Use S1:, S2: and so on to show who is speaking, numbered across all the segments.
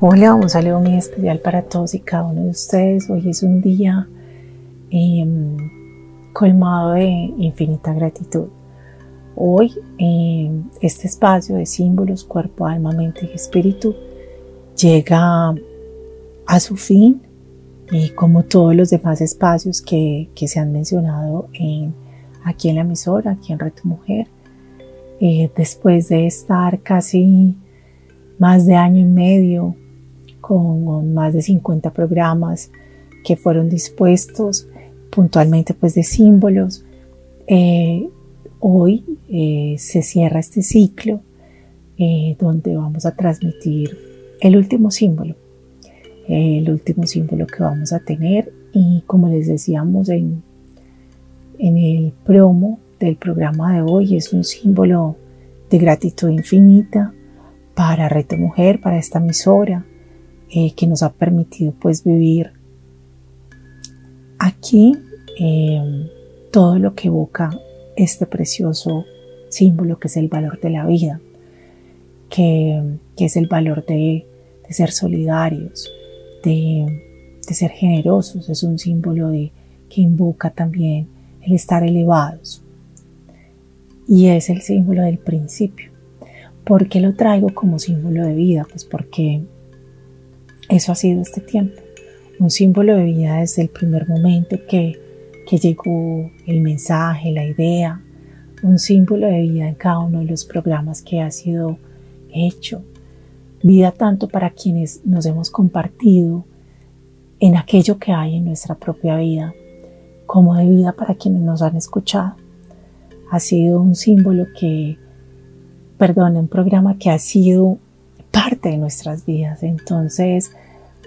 S1: Hola, un saludo muy especial para todos y cada uno de ustedes. Hoy es un día em, colmado de infinita gratitud. Hoy em, este espacio de símbolos, cuerpo, alma, mente y espíritu llega a su fin y como todos los demás espacios que, se han mencionado en, aquí en la emisora, aquí en Reto Mujer, eh, después de estar casi más de año y medio con más de 50 programas que fueron dispuestos puntualmente pues de símbolos. Eh, hoy eh, se cierra este ciclo eh, donde vamos a transmitir el último símbolo, el último símbolo que vamos a tener y como les decíamos en, en el promo del programa de hoy es un símbolo de gratitud infinita para Reto Mujer, para esta emisora, eh, que nos ha permitido pues vivir aquí eh, todo lo que evoca este precioso símbolo que es el valor de la vida, que, es el valor de, ser solidarios, de, ser generosos, es un símbolo de, que invoca también el estar elevados. Y es el símbolo del principio. ¿Por qué lo traigo como símbolo de vida? Pues porque eso ha sido este tiempo, un símbolo de vida desde el primer momento que, llegó el mensaje, la idea, un símbolo de vida en cada uno de los programas que ha sido hecho. Vida tanto para quienes nos hemos compartido en aquello que hay en nuestra propia vida, como de vida para quienes nos han escuchado. Ha sido un símbolo que, perdón, un programa que ha sido parte de nuestras vidas. Entonces,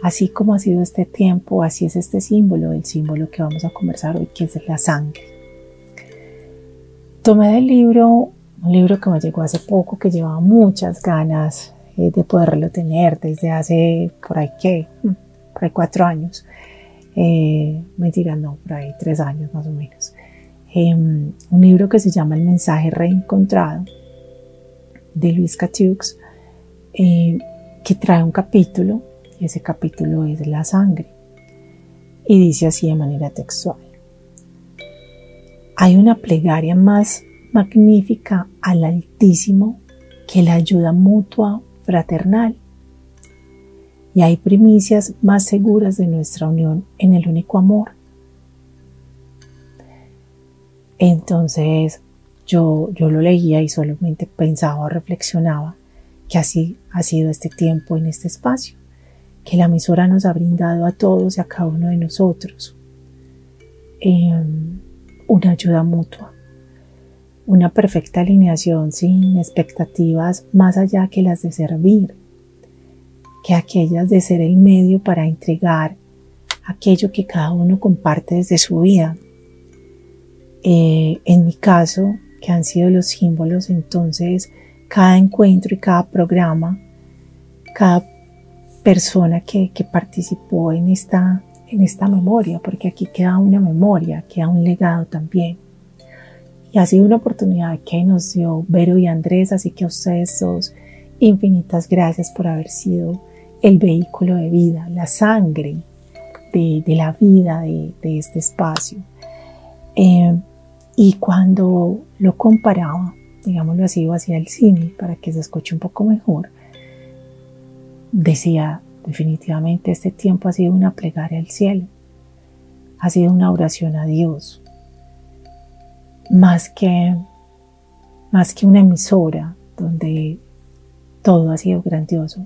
S1: así como ha sido este tiempo, así es este símbolo, el símbolo que vamos a conversar hoy, que es la sangre. Tomé del libro, un libro que me llegó hace poco, que llevaba muchas ganas eh, de poderlo tener desde hace por ahí que, mm, por ahí cuatro años. Eh, mentira, no, por ahí tres años más o menos. Em, un libro que se llama El mensaje reencontrado de Luis Catiux eh, que trae un capítulo, y ese capítulo es la sangre, y dice así de manera textual. Hay una plegaria más magnífica al Altísimo que la ayuda mutua fraternal. Y hay primicias más seguras de nuestra unión en el único amor. Entonces yo, yo lo leía y solamente pensaba, reflexionaba que así ha sido este tiempo en este espacio, que la emisora nos ha brindado a todos y a cada uno de nosotros em, una ayuda mutua, una perfecta alineación sin expectativas más allá que las de servir, que aquellas de ser el medio para entregar aquello que cada uno comparte desde su vida. Eh, en mi caso, que han sido los símbolos, entonces cada encuentro y cada programa, cada persona que, participó en esta, en esta memoria, porque aquí queda una memoria, queda un legado también. Y ha sido una oportunidad que nos dio Vero y Andrés, así que a ustedes dos, infinitas gracias por haber sido el vehículo de vida, la sangre de, la vida de, este espacio. Eh, y cuando lo comparaba digámoslo así, o hacia el cine para que se escuche un poco mejor, decía definitivamente este tiempo ha sido una plegaria al cielo, ha sido una oración a Dios, más que, más que una emisora donde todo ha sido grandioso,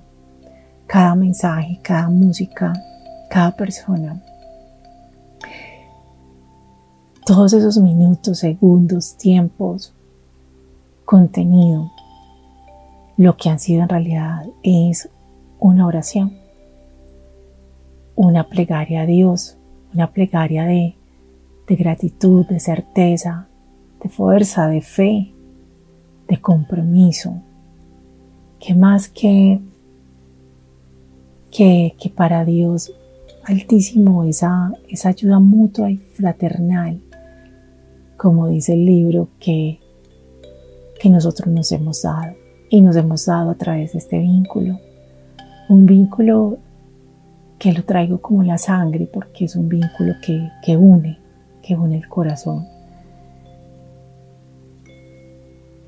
S1: cada mensaje, cada música, cada persona. Todos esos minutos, segundos, tiempos, contenido, lo que han sido en realidad es una oración. una plegaria a Dios, una plegaria de, de gratitud, de certeza, de fuerza, de fe, de compromiso, que más que, que, que para Dios altísimo esa, esa ayuda mutua y fraternal, como dice el libro, que, que nosotros nos hemos dado y nos hemos dado a través de este vínculo. Un vínculo que lo traigo como la sangre porque es un vínculo que, que une, que une el corazón.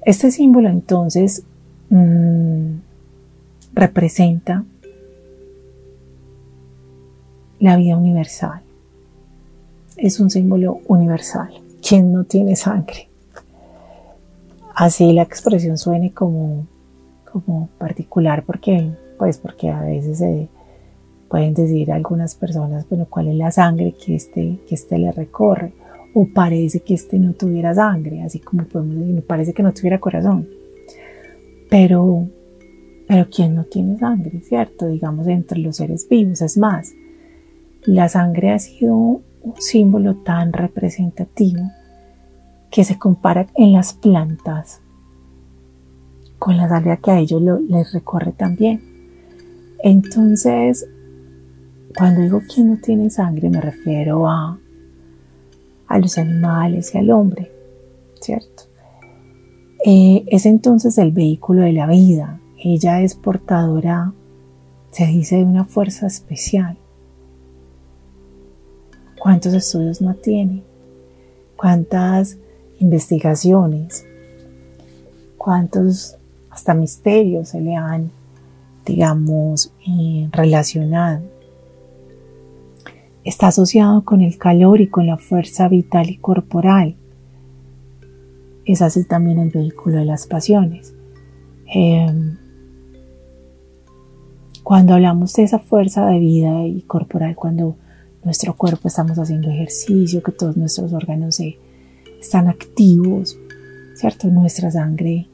S1: Este símbolo entonces mmm, representa la vida universal. Es un símbolo universal. ¿Quién no tiene sangre? Así la expresión suene como, como particular porque, pues porque a veces se pueden decir algunas personas, bueno, ¿cuál es la sangre que este, que este le recorre? O parece que este no tuviera sangre, así como podemos decir, parece que no tuviera corazón. Pero, pero ¿quién no tiene sangre, cierto? Digamos, entre los seres vivos. Es más, la sangre ha sido un símbolo tan representativo que se compara en las plantas con la salvia que a ellos les recorre también. Entonces, cuando digo que no tiene sangre, me refiero a, a los animales y al hombre, ¿cierto? Eh, es entonces el vehículo de la vida. Ella es portadora, se dice, de una fuerza especial. ¿Cuántos estudios no tiene? ¿Cuántas investigaciones? ¿Cuántos hasta misterios se le han, digamos, eh, relacionado? Está asociado con el calor y con la fuerza vital y corporal. Es así también el vehículo de las pasiones. Em, cuando hablamos de esa fuerza de vida y corporal, cuando nuestro cuerpo estamos haciendo ejercicio, que todos nuestros órganos están activos, ¿cierto? Nuestra sangre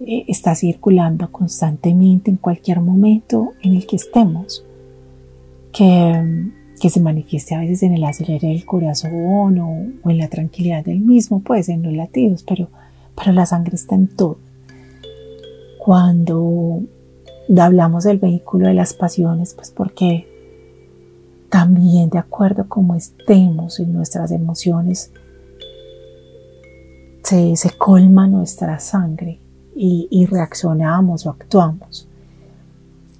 S1: eh, está circulando constantemente en cualquier momento en el que estemos, que, que se manifieste a veces en el acelere del corazón o, o, en la tranquilidad del mismo, pues en los latidos, pero, pero la sangre está en todo. Cuando hablamos del vehículo de las pasiones, pues porque también de acuerdo cómo estemos en nuestras emociones, se, colma nuestra sangre y, reaccionamos o actuamos.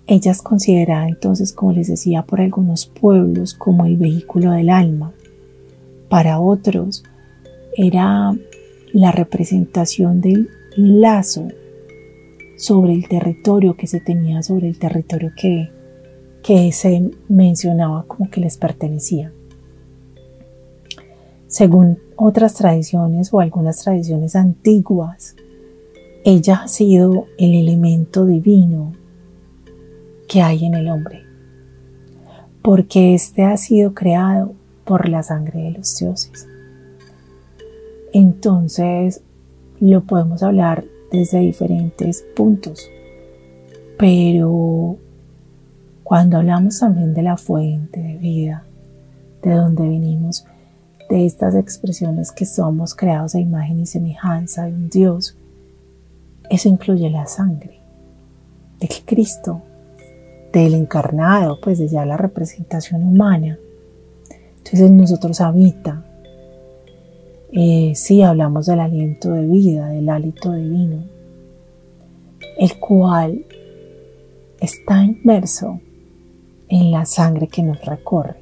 S1: Ella es considerada entonces, como les decía, por algunos pueblos como el vehículo del alma. Para otros era la representación del lazo sobre el territorio que se tenía sobre el territorio que, que se mencionaba como que les pertenecía. Según otras tradiciones o algunas tradiciones antiguas, ella ha sido el elemento divino que hay en el hombre, porque éste ha sido creado por la sangre de los dioses. Entonces, lo podemos hablar desde diferentes puntos, pero cuando hablamos también de la fuente de vida, de donde venimos, de estas expresiones que somos creados a imagen y semejanza de un Dios, eso incluye la sangre del Cristo, del encarnado, pues de ya la representación humana. Entonces en nosotros habita. Eh, sí, hablamos del aliento de vida, del hálito divino, el cual está inmerso en la sangre que nos recorre.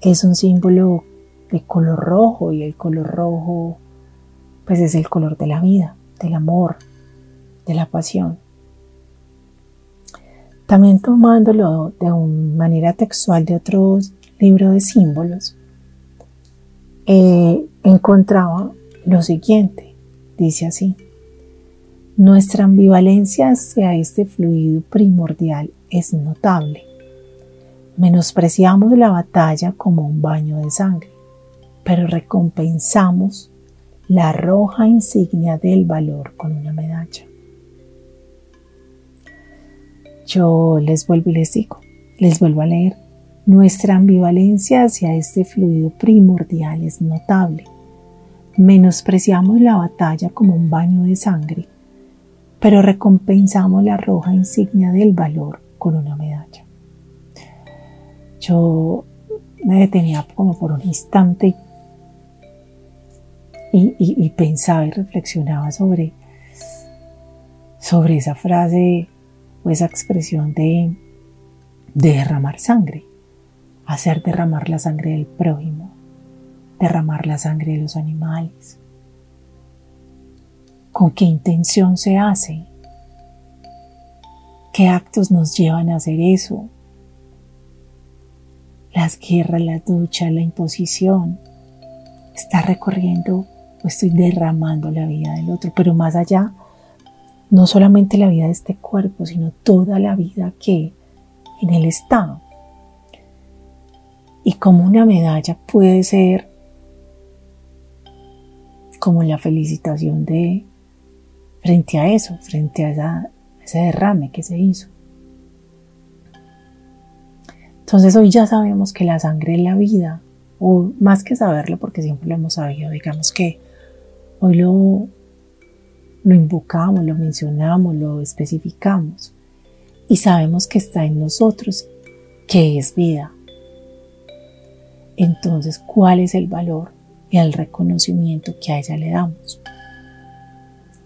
S1: Es un símbolo de color rojo y el color rojo pues es el color de la vida, del amor, de la pasión. También tomándolo de una manera textual de otro libro de símbolos, eh, encontraba lo siguiente, dice así, nuestra ambivalencia hacia este fluido primordial es notable. Menospreciamos la batalla como un baño de sangre, pero recompensamos la roja insignia del valor con una medalla. Yo les vuelvo y les digo, les vuelvo a leer, nuestra ambivalencia hacia este fluido primordial es notable. Menospreciamos la batalla como un baño de sangre, pero recompensamos la roja insignia del valor con una medalla. Yo me detenía como por un instante y, pensaba y reflexionaba sobre, sobre esa frase o esa expresión de, de derramar sangre, hacer derramar la sangre del prójimo, derramar la sangre de los animales. ¿Con qué intención se hace? ¿Qué actos nos llevan a hacer eso? Las guerras, las duchas, la imposición. Está recorriendo o estoy derramando la vida del otro, pero más allá, no solamente la vida de este cuerpo, sino toda la vida que en él está. Y como una medalla puede ser como la felicitación de frente a eso, frente a ese derrame que se hizo. Entonces hoy ya sabemos que la sangre es la vida, o más que saberlo porque siempre lo hemos sabido, digamos que Hoy lo, lo invocamos, lo mencionamos, lo especificamos y sabemos que está en nosotros, que es vida. Entonces, ¿cuál es el valor y el reconocimiento que a ella le damos?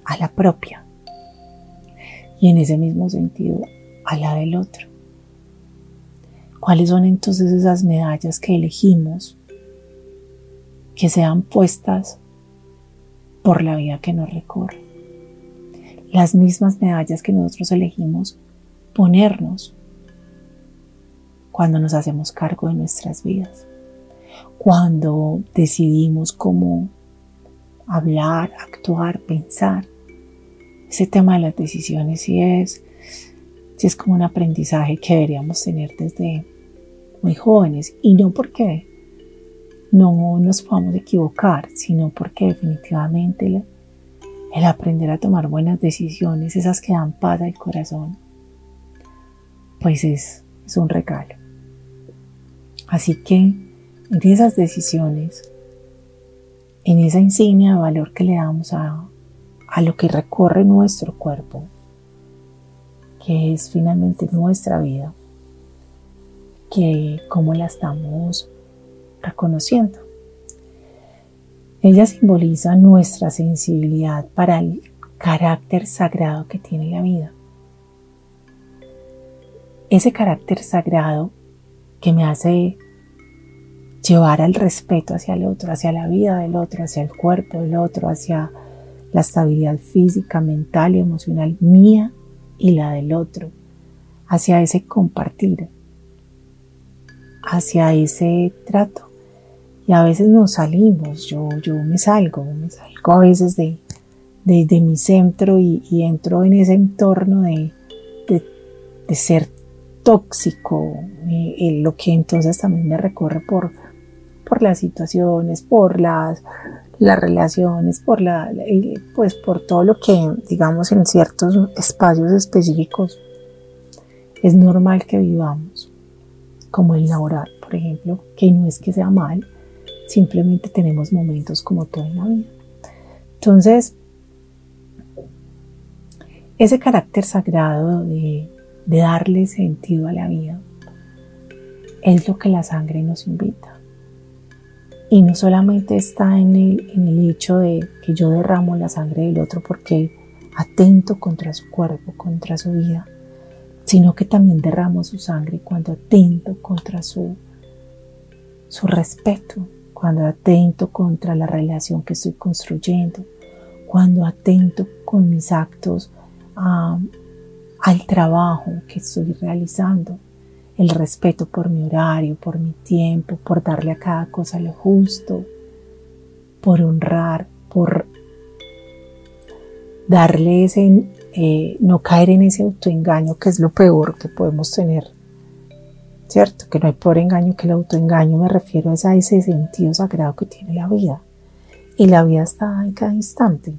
S1: A la propia. Y en ese mismo sentido, a la del otro. ¿Cuáles son entonces esas medallas que elegimos que sean puestas por la vida que nos recorre. Las mismas medallas que nosotros elegimos ponernos cuando nos hacemos cargo de nuestras vidas, cuando decidimos cómo hablar, actuar, pensar. Ese tema de las decisiones sí es, sí es como un aprendizaje que deberíamos tener desde muy jóvenes y no porque no nos podamos equivocar, sino porque definitivamente el, aprender a tomar buenas decisiones, esas que dan paz al corazón, pues es, es un regalo. Así que en esas decisiones, en esa insignia de valor que le damos a, a lo que recorre nuestro cuerpo, que es finalmente nuestra vida, que cómo la estamos reconociendo. Ella simboliza nuestra sensibilidad para el carácter sagrado que tiene la vida. Ese carácter sagrado que me hace llevar al respeto hacia el otro, hacia la vida del otro, hacia el cuerpo del otro, hacia la estabilidad física, mental y emocional mía y la del otro, hacia ese compartir, hacia ese trato. Y a veces nos salimos, yo, yo me salgo, me salgo a veces de, mi centro y, entro en ese entorno de, de, ser tóxico, eh, lo que entonces también me recorre por, por las situaciones, por las, las relaciones, por, la, pues por todo lo que, digamos, en ciertos espacios específicos. Es normal que vivamos, como el laboral, por ejemplo, que no es que sea mal, Simplemente tenemos momentos como todo en la vida. Entonces, ese carácter sagrado de, darle sentido a la vida es lo que la sangre nos invita. Y no solamente está en el, hecho de que yo derramo la sangre del otro porque atento contra su cuerpo, contra su vida, sino que también derramo su sangre cuando atento contra su, su respeto, cuando atento contra la relación que estoy construyendo, cuando atento con mis actos al trabajo que estoy realizando, el respeto por mi horario, por mi tiempo, por darle a cada cosa lo justo, por honrar, por darle ese, eh, no caer en ese autoengaño que es lo peor que podemos tener ¿cierto? Que no hay por engaño que el autoengaño, me refiero a ese sentido sagrado que tiene la vida. Y la vida está en cada instante,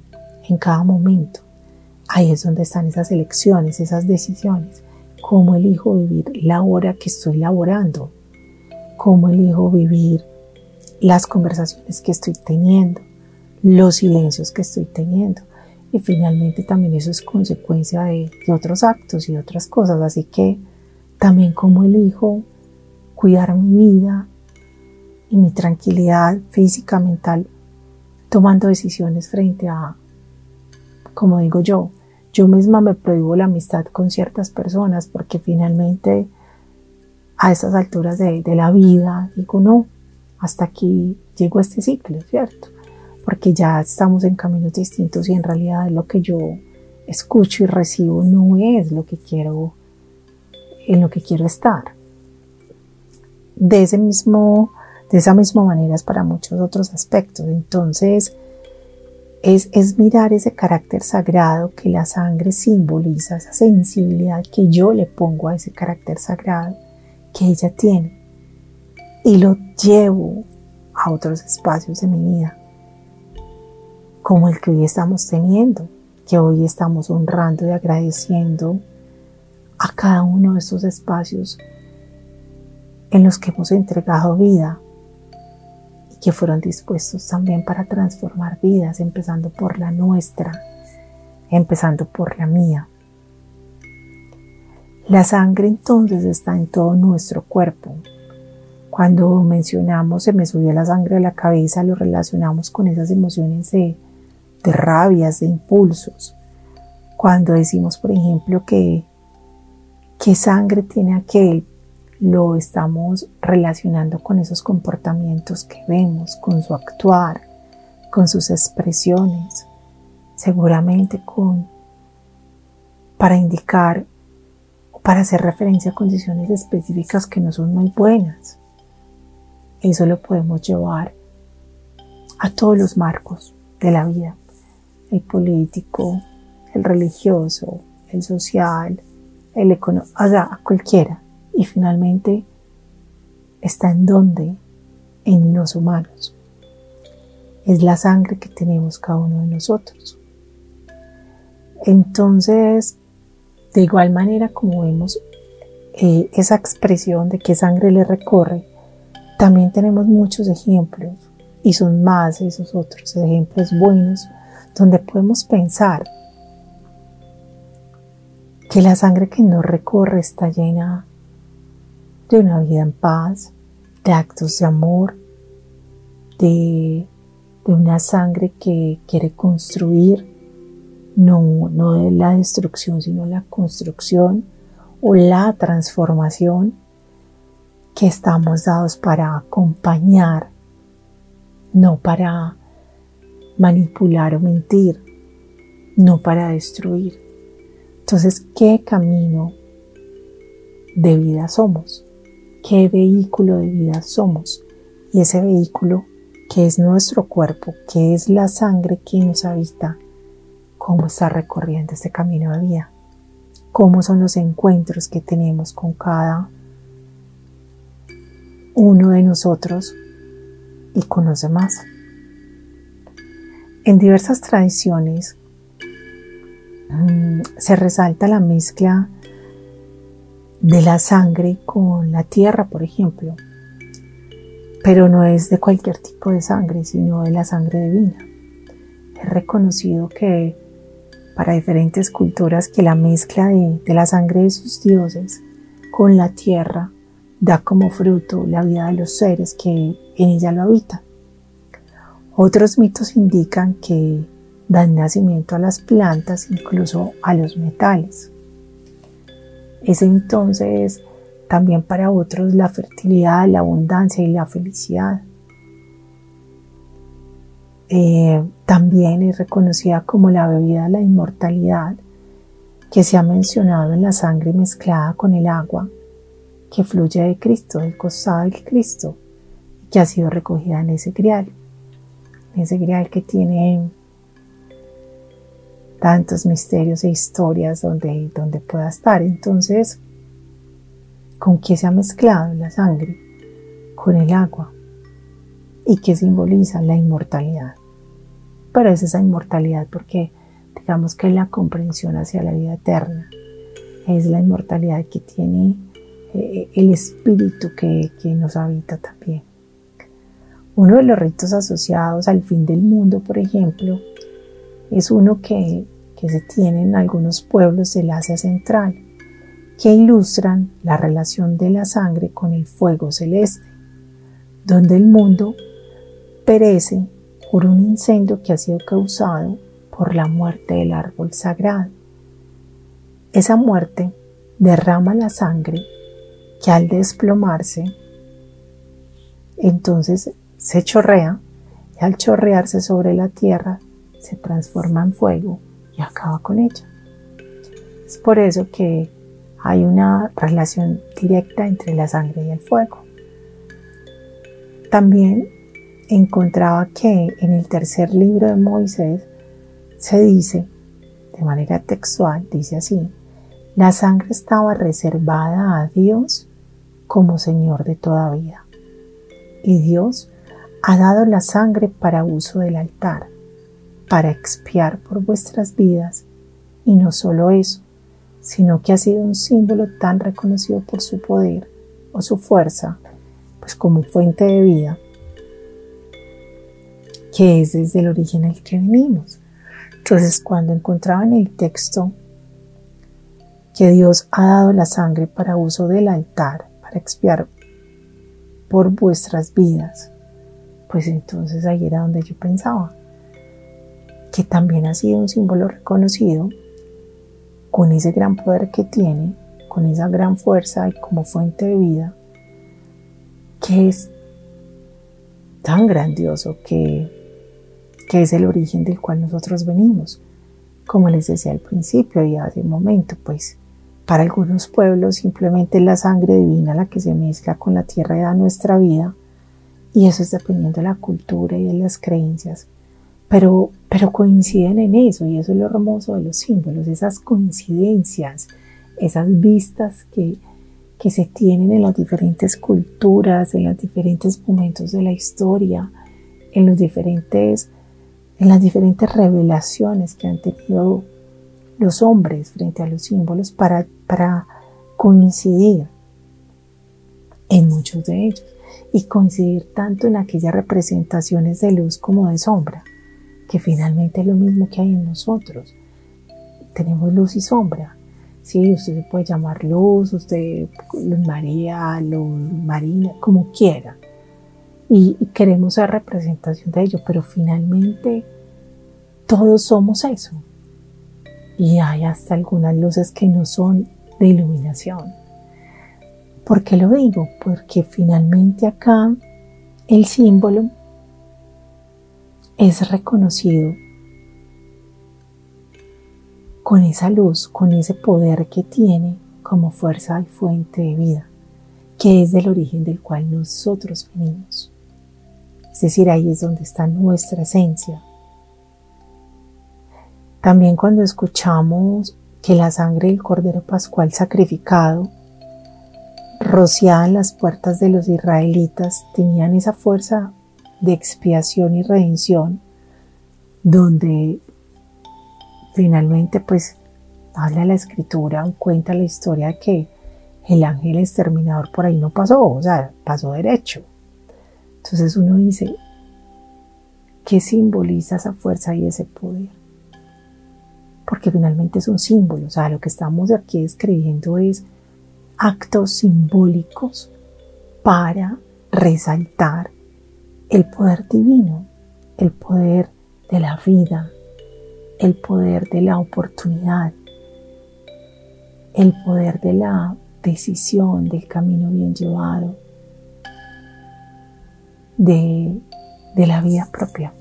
S1: en cada momento. Ahí es donde están esas elecciones, esas decisiones. cómo elijo vivir la hora que estoy laborando, cómo elijo vivir las conversaciones que estoy teniendo, los silencios que estoy teniendo. Y finalmente también eso es consecuencia de, de otros actos y otras cosas. Así que también cómo elijo cuidar mi vida y mi tranquilidad física, mental, tomando decisiones frente a, como digo yo, yo misma me prohíbo la amistad con ciertas personas porque finalmente a estas alturas de, la vida digo no, hasta aquí llegó este ciclo, ¿cierto? Porque ya estamos en caminos distintos y en realidad lo que yo escucho y recibo no es lo que quiero, en lo que quiero estar. De ese mismo, de esa misma manera es para muchos otros aspectos. Entonces, es, mirar ese carácter sagrado que la sangre simboliza, esa sensibilidad que yo le pongo a ese carácter sagrado que ella tiene y lo llevo a otros espacios de mi vida, como el que hoy estamos teniendo, que hoy estamos honrando y agradeciendo a cada uno de esos espacios en los que hemos entregado vida, que fueron dispuestos también para transformar vidas, empezando por la nuestra, empezando por la mía. La sangre entonces está en todo nuestro cuerpo. Cuando mencionamos se me subió la sangre a la cabeza, lo relacionamos con esas emociones de, de rabias, de impulsos. Cuando decimos, por ejemplo, que qué sangre tiene aquel, lo estamos relacionando con esos comportamientos que vemos, con su actuar, con sus expresiones, seguramente con para indicar o para hacer referencia a condiciones específicas que no son muy buenas. Eso lo podemos llevar a todos los marcos de la vida, el político, el religioso, el social, el económico, o sea, a cualquiera. Y finalmente, ¿está en dónde? En los humanos. Es la sangre que tenemos cada uno de nosotros. Entonces, de igual manera como vemos eh, esa expresión de qué sangre le recorre, también tenemos muchos ejemplos y son más esos otros ejemplos buenos donde podemos pensar que la sangre que nos recorre está llena de una vida en paz, de actos de amor, de, una sangre que quiere construir, no, no de la destrucción, sino la construcción o la transformación que estamos dados para acompañar, no para manipular o mentir, no para destruir. Entonces, ¿qué camino de vida somos? qué vehículo de vida somos. Y ese vehículo que es nuestro cuerpo, que es la sangre que nos habita, cómo está recorriendo este camino de vida, cómo son los encuentros que tenemos con cada uno de nosotros y con los demás. En diversas tradiciones mm, se resalta la mezcla de la sangre con la tierra, por ejemplo. Pero no es de cualquier tipo de sangre, sino de la sangre divina. Es reconocido que para diferentes culturas que la mezcla de, de la sangre de sus dioses con la tierra da como fruto la vida de los seres que en ella lo habitan. Otros mitos indican que dan nacimiento a las plantas, incluso a los metales. Es entonces también para otros la fertilidad, la abundancia y la felicidad. Eh, también es reconocida como la bebida de la inmortalidad que se ha mencionado en la sangre mezclada con el agua que fluye de Cristo, del costado del Cristo, que ha sido recogida en ese en ese grial que tiene tantos misterios e historias donde, donde pueda estar. Entonces, ¿con qué se ha mezclado la sangre? Con el agua. ¿Y qué simboliza? La inmortalidad. Pero es esa inmortalidad porque digamos que la comprensión hacia la vida eterna. es la inmortalidad que tiene eh, el espíritu que, que nos habita también. Uno de los ritos asociados al fin del mundo, por ejemplo, es uno que, que se tiene en algunos pueblos del Asia Central, que ilustran la relación de la sangre con el fuego celeste, donde el mundo perece por un incendio que ha sido causado por la muerte del árbol sagrado. Esa muerte derrama la sangre que al desplomarse, entonces se chorrea y al chorrearse sobre la tierra se transforma en fuego y acaba con ella. Es por eso que hay una relación directa entre la sangre y el fuego. También encontraba que en el tercer libro de Moisés se dice, de manera textual, dice así, la sangre estaba reservada a Dios como Señor de toda vida. Y Dios ha dado la sangre para uso del altar, para expiar por vuestras vidas, y no solo eso, sino que ha sido un símbolo tan reconocido por su poder o su fuerza, pues como fuente de vida, que es desde el origen el que venimos. Entonces, cuando encontraba en el texto que Dios ha dado la sangre para uso del altar, para expiar por vuestras vidas, pues entonces ahí era donde yo pensaba que también ha sido un símbolo reconocido con ese gran poder que tiene, con esa gran fuerza y como fuente de vida, que es tan grandioso que que es el origen del cual nosotros venimos. Como les decía al principio y hace un momento, pues para algunos pueblos simplemente es la sangre divina la que se mezcla con la tierra y da nuestra vida, y eso es dependiendo de la cultura y de las creencias. Pero, pero coinciden en eso, y eso es lo hermoso de los símbolos, esas coincidencias, esas vistas que, que se tienen en las diferentes culturas, en los diferentes momentos de la historia, en los diferentes en las diferentes revelaciones que han tenido los hombres frente a los símbolos para, para coincidir en muchos de ellos y coincidir tanto en aquellas representaciones de luz como de sombra, que finalmente es lo mismo que hay en nosotros. Tenemos luz y sombra. Sí, usted se puede llamar luz, usted luz María, luz Marina, como quiera y, queremos ser representación de ello, pero finalmente todos somos eso. Y hay hasta algunas luces que no son de iluminación. ¿Por qué lo digo? Porque finalmente acá el símbolo es reconocido con esa luz, con ese poder que tiene como fuerza y fuente de vida, que es del origen del cual nosotros venimos. Es decir, ahí es donde está nuestra esencia. También cuando escuchamos que la sangre del Cordero Pascual sacrificado, rociada en las puertas de los israelitas, tenían esa fuerza de expiación y redención, donde finalmente pues habla la escritura, cuenta la historia de que el ángel exterminador por ahí no pasó, o sea, pasó derecho. Entonces uno dice, ¿qué simboliza esa fuerza y ese poder? Porque finalmente es un símbolo, o sea, lo que estamos aquí escribiendo es actos simbólicos para resaltar el poder divino, el poder de la vida, el poder de la oportunidad, el poder de la decisión, del camino bien llevado, de, la vida propia.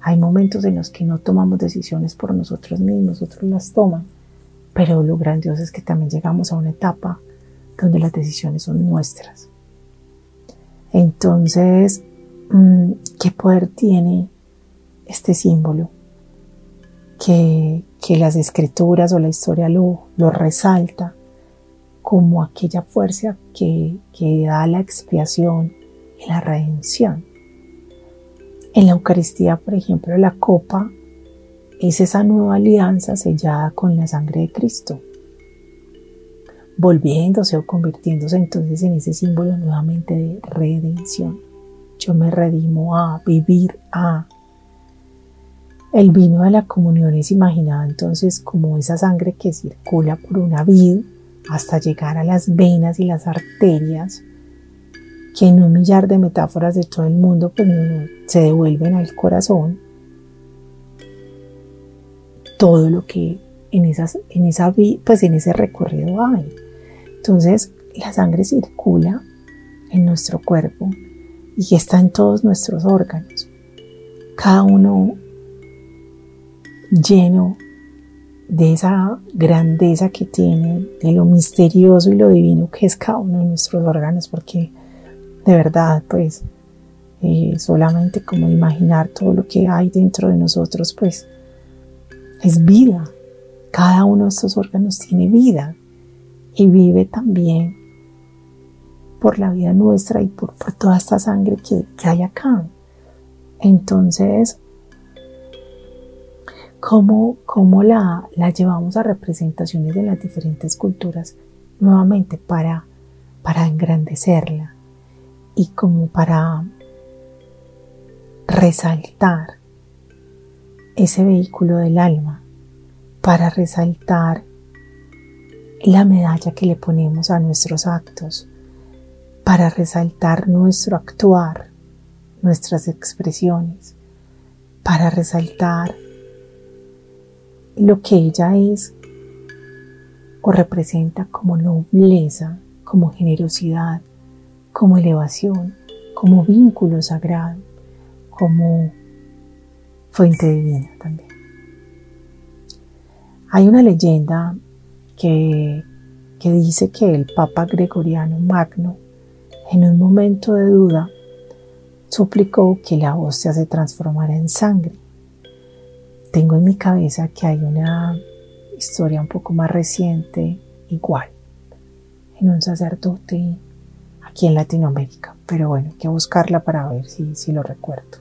S1: Hay momentos en los que no tomamos decisiones por nosotros mismos, otros las toman, pero lo grandioso es que también llegamos a una etapa donde las decisiones son nuestras. Entonces, mm, ¿qué poder tiene este símbolo? Que, las escrituras o la historia lo, lo resalta como aquella fuerza que, que da la expiación, la redención. En la Eucaristía, por ejemplo, la copa es esa nueva alianza sellada con la sangre de Cristo. Volviéndose o convirtiéndose entonces en ese símbolo nuevamente de redención. Yo me redimo a vivir a. El vino de la comunión es imaginado entonces como esa sangre que circula por una vid hasta llegar a las venas y las arterias, que en un millar de metáforas de todo el mundo pues, se devuelven al corazón todo lo que en, esas, en, esa, pues en ese recorrido hay. Entonces, la sangre circula en nuestro cuerpo y está en todos nuestros órganos, cada uno lleno de esa grandeza que tiene, de lo misterioso y lo divino que es cada uno de nuestros órganos, porque de verdad, pues, eh, solamente como imaginar todo lo que hay dentro de nosotros, pues, es vida. Cada uno de estos órganos tiene vida y vive también por la vida nuestra y por, toda esta sangre que, hay acá. Entonces, ¿cómo, cómo la, la, llevamos a representaciones de las diferentes culturas? Nuevamente para, para engrandecerla y como para resaltar ese vehículo del alma, para resaltar la medalla que le ponemos a nuestros actos para resaltar nuestro actuar, nuestras expresiones, para resaltar lo que ella es o representa como nobleza, como generosidad, como elevación, como vínculo sagrado, como fuente divina también. Hay una leyenda que, dice que el Papa Gregoriano Magno, en un momento de duda, suplicó que la hostia se transformara en sangre. Tengo en mi cabeza que hay una historia un poco más reciente, igual, en un sacerdote aquí en Latinoamérica, pero bueno, hay que buscarla para ver si, si lo recuerdo.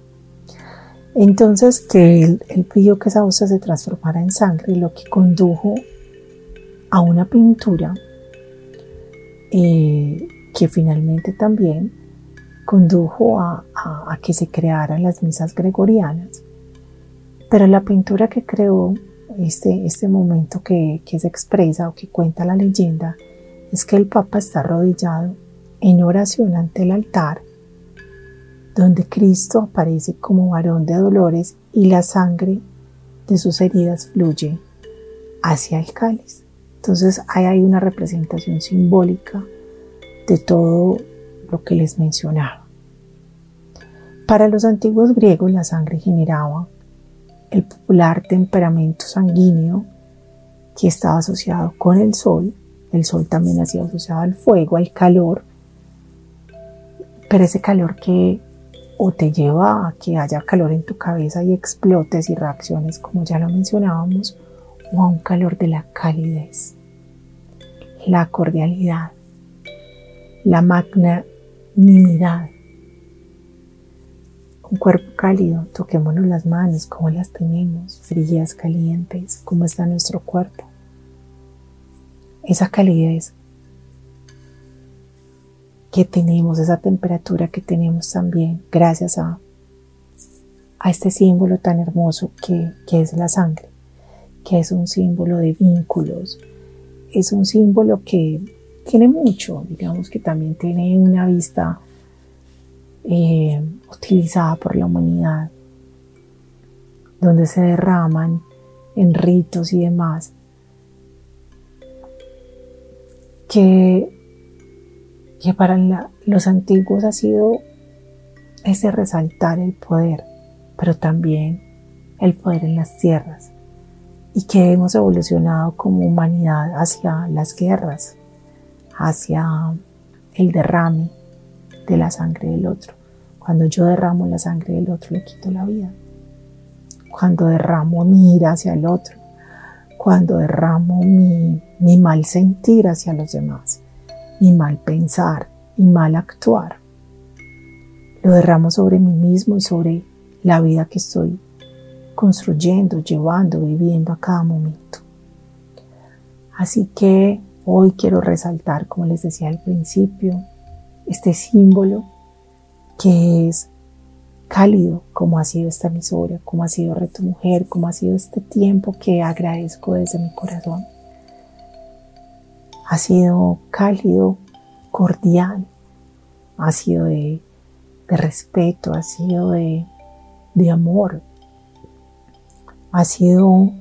S1: Entonces, que él, pidió que esa hostia se transformara en sangre, lo que condujo a una pintura eh, que finalmente también condujo a, que se crearan las misas gregorianas. Pero la pintura que creó este, este momento que, que se expresa o que cuenta la leyenda es que el Papa está arrodillado en oración ante el altar, donde Cristo aparece como varón de dolores y la sangre de sus heridas fluye hacia el cáliz. Entonces ahí hay una representación simbólica de todo lo que les mencionaba. Para los antiguos griegos la sangre generaba el popular temperamento sanguíneo que estaba asociado con el sol. El sol también ha sido asociado al fuego, al calor, pero ese calor que o te lleva a que haya calor en tu cabeza y explotes y reacciones, como ya lo mencionábamos, o a un calor de la calidez, la cordialidad, la magnanimidad. Un cuerpo cálido, toquémonos las manos, cómo las tenemos, frías, calientes, cómo está nuestro cuerpo. Esa calidez que tenemos, esa temperatura que tenemos también, gracias a, a este símbolo tan hermoso que, que es la sangre que es un símbolo de vínculos, es un símbolo que tiene mucho, digamos que también tiene una vista eh, utilizada por la humanidad, donde se derraman en ritos y demás, que, que para los antiguos ha sido ese resaltar el poder, pero también el poder en las tierras y que hemos evolucionado como humanidad hacia las guerras, hacia el derrame de la sangre del otro. Cuando yo derramo la sangre del otro le quito la vida. Cuando derramo mi ira hacia el otro. Cuando derramo mi, mal sentir hacia los demás. Mi mal pensar, mi mal actuar. Lo derramo sobre mí mismo y sobre la vida que estoy construyendo, llevando, viviendo a cada momento. Así que Hoy quiero resaltar, como les decía al principio, este símbolo que es cálido, como ha sido esta emisora, como ha sido Reto Mujer, como ha sido este tiempo que agradezco desde mi corazón. Ha sido cálido, cordial, ha sido de, respeto, ha sido de, amor, ha sido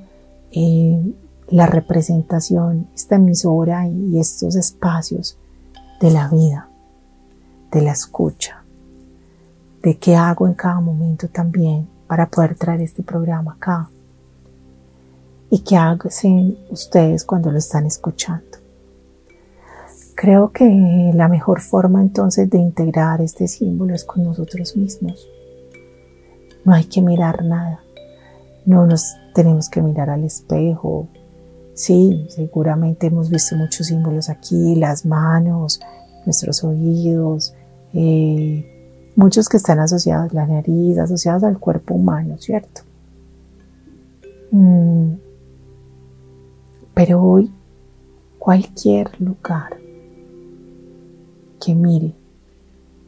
S1: eh, la representación, esta emisora y estos espacios de la vida, de la escucha, de qué hago en cada momento también para poder traer este programa acá y qué hacen ustedes cuando lo están escuchando. Creo que la mejor forma entonces de integrar este símbolo es con nosotros mismos. No hay que mirar nada. No nos tenemos que mirar al espejo. Sí, seguramente hemos visto muchos símbolos aquí, las manos, nuestros oídos, eh, muchos que están asociados la nariz, asociados al cuerpo humano, ¿cierto? Mm. Pero hoy, cualquier lugar que mire,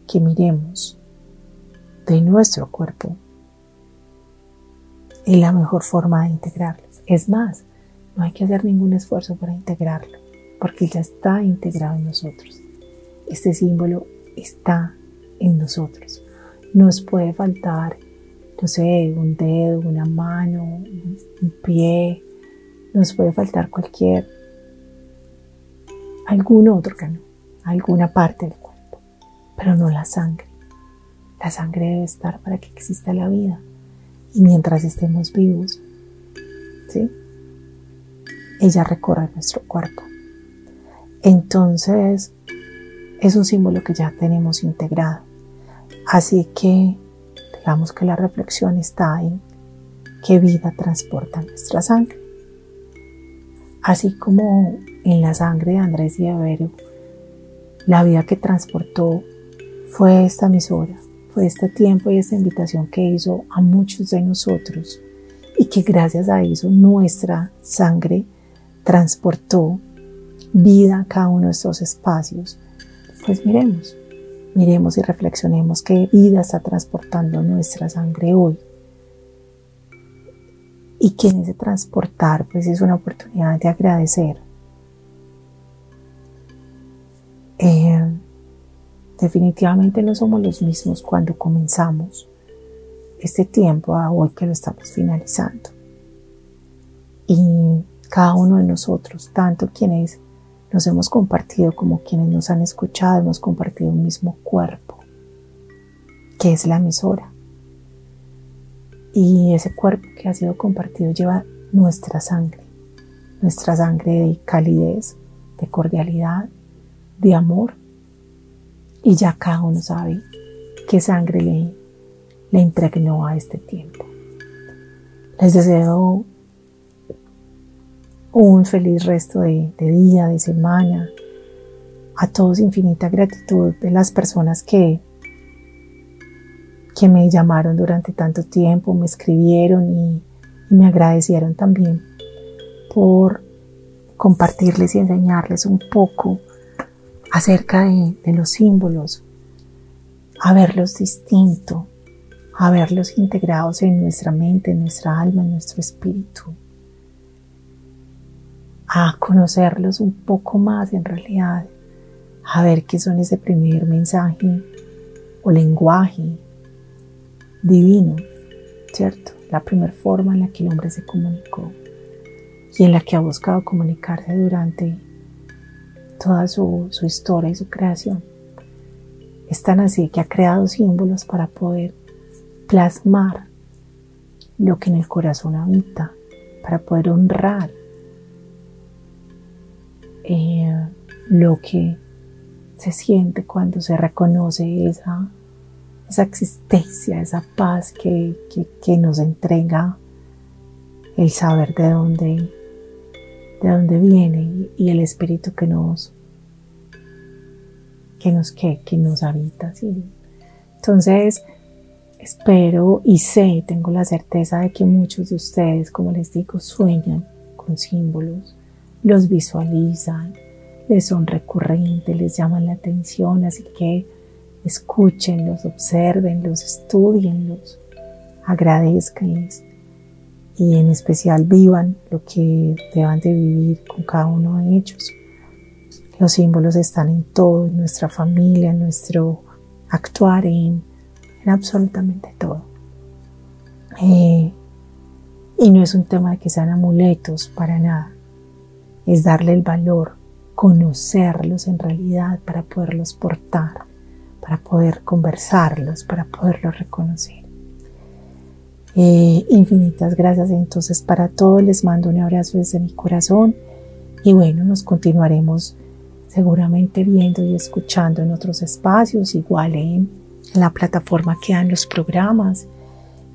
S1: que miremos de nuestro cuerpo es la mejor forma de integrarlo. Es más, no hay que hacer ningún esfuerzo para integrarlo, porque ya está integrado en nosotros. Este símbolo está en nosotros. Nos puede faltar, no sé, un dedo, una mano, un pie, nos puede faltar cualquier, algún órgano, alguna parte del cuerpo, pero no la sangre. La sangre debe estar para que exista la vida. Mientras estemos vivos, ¿sí? ella recorre nuestro cuerpo. Entonces, es un símbolo que ya tenemos integrado. Así que, digamos que la reflexión está en qué vida transporta nuestra sangre. Así como en la sangre de Andrés y la vida que transportó fue esta emisora, fue este tiempo y esta invitación que hizo a muchos de nosotros y que gracias a eso nuestra sangre transportó vida a cada uno de estos espacios. Pues miremos, miremos y reflexionemos qué vida está transportando nuestra sangre hoy. Y que en ese transportar, pues es una oportunidad de agradecer Eh, definitivamente no somos los mismos cuando comenzamos este tiempo a hoy que lo estamos finalizando. Y cada uno de nosotros, tanto quienes nos hemos compartido como quienes nos han escuchado, hemos compartido un mismo cuerpo, que es la emisora. Y ese cuerpo que ha sido compartido lleva nuestra sangre, nuestra sangre de calidez, de cordialidad, de amor y ya cada uno sabe qué sangre le, le impregnó a este tiempo. Les deseo un feliz resto de, día, de semana. A todos infinita gratitud de las personas que, que me llamaron durante tanto tiempo, me escribieron y me agradecieron también por compartirles y enseñarles un poco acerca de, los símbolos, a verlos distinto, a verlos integrados en nuestra mente, en nuestra alma, en nuestro espíritu, a conocerlos un poco más en realidad, a ver qué son ese primer mensaje o lenguaje divino, ¿cierto? La primera forma en la que el hombre se comunicó y en la que ha buscado comunicarse durante toda su, historia y su creación. Es tan así que ha creado símbolos para poder plasmar lo que en el corazón habita, para poder honrar eh, lo que se siente cuando se reconoce esa, esa existencia, esa paz que, que, nos entrega el saber de dónde, de dónde viene y el espíritu que nos, que nos, que, nos habita. Entonces, espero y sé, tengo la certeza de que muchos de ustedes, como les digo, sueñan con símbolos, los visualizan, les son recurrentes, les llaman la atención, así que escúchenlos, observenlos, estudienlos, agradezcanles y en especial vivan lo que deban de vivir con cada uno de ellos. Los símbolos están en todo, en nuestra familia, en nuestro actuar, en, absolutamente todo. Eh, y no es un tema de que sean amuletos para nada, es darle el valor, conocerlos en realidad para poderlos portar, para poder conversarlos, para poderlos reconocer. Eh, infinitas gracias entonces para todos, les mando un abrazo desde mi corazón y bueno, nos continuaremos seguramente viendo y escuchando en otros espacios, igual en, la plataforma que dan los programas.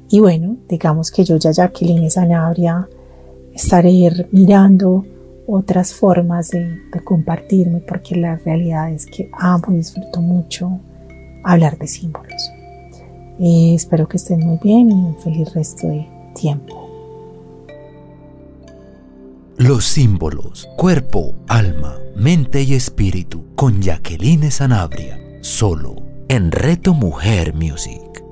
S1: Y bueno, digamos que yo ya Jacqueline Sanabria estaré mirando otras formas de, compartirme porque la realidad es que amo y disfruto mucho hablar de símbolos. Eh, espero que estén muy bien y un feliz resto de tiempo.
S2: Los símbolos, cuerpo, alma, mente y espíritu con Jacqueline Sanabria, solo en Reto Mujer Music.